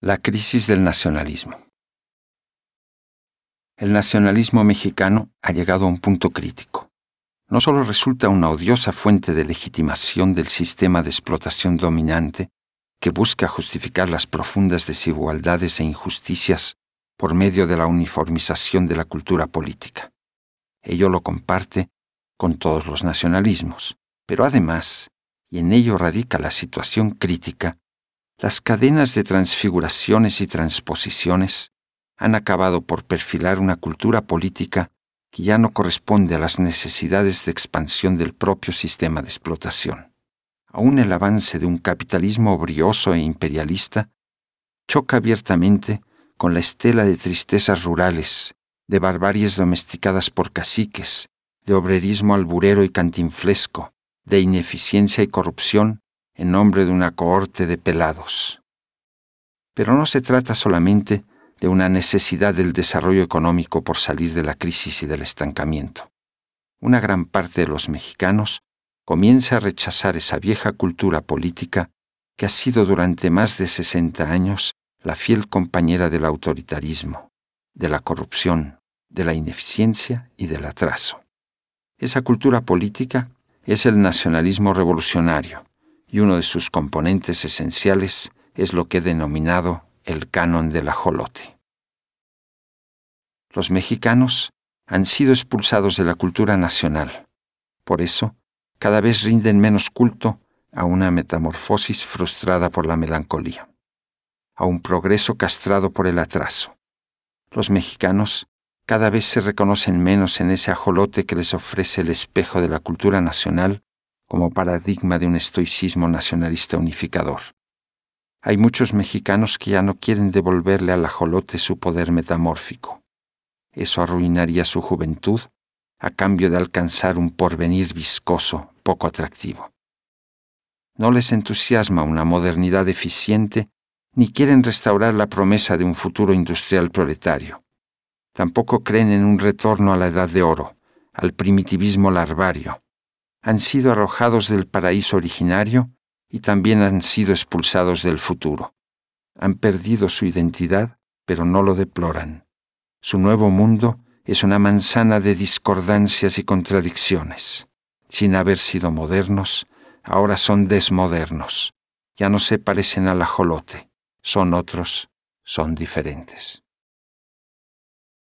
La crisis del nacionalismo. El nacionalismo mexicano ha llegado a un punto crítico. No solo resulta una odiosa fuente de legitimación del sistema de explotación dominante que busca justificar las profundas desigualdades e injusticias por medio de la uniformización de la cultura política. Ello lo comparte con todos los nacionalismos, pero además, y en ello radica la situación crítica, las cadenas de transfiguraciones y transposiciones han acabado por perfilar una cultura política que ya no corresponde a las necesidades de expansión del propio sistema de explotación. Aún el avance de un capitalismo brioso e imperialista choca abiertamente con la estela de tristezas rurales, de barbaries domesticadas por caciques, de obrerismo alburero y cantinflesco, de ineficiencia y corrupción en nombre de una cohorte de pelados. Pero no se trata solamente de una necesidad del desarrollo económico por salir de la crisis y del estancamiento. Una gran parte de los mexicanos comienza a rechazar esa vieja cultura política que ha sido durante más de 60 años la fiel compañera del autoritarismo, de la corrupción, de la ineficiencia y del atraso. Esa cultura política es el nacionalismo revolucionario, y uno de sus componentes esenciales es lo que he denominado el canon del ajolote. Los mexicanos han sido expulsados de la cultura nacional. Por eso, cada vez rinden menos culto a una metamorfosis frustrada por la melancolía, a un progreso castrado por el atraso. Los mexicanos cada vez se reconocen menos en ese ajolote que les ofrece el espejo de la cultura nacional como paradigma de un estoicismo nacionalista unificador. Hay muchos mexicanos que ya no quieren devolverle al ajolote su poder metamórfico. Eso arruinaría su juventud a cambio de alcanzar un porvenir viscoso, poco atractivo. No les entusiasma una modernidad eficiente, ni quieren restaurar la promesa de un futuro industrial proletario. Tampoco creen en un retorno a la edad de oro, al primitivismo larvario, han sido arrojados del paraíso originario y también han sido expulsados del futuro. Han perdido su identidad, pero no lo deploran. Su nuevo mundo es una manzana de discordancias y contradicciones. Sin haber sido modernos, ahora son desmodernos. Ya no se parecen al ajolote. Son otros, son diferentes.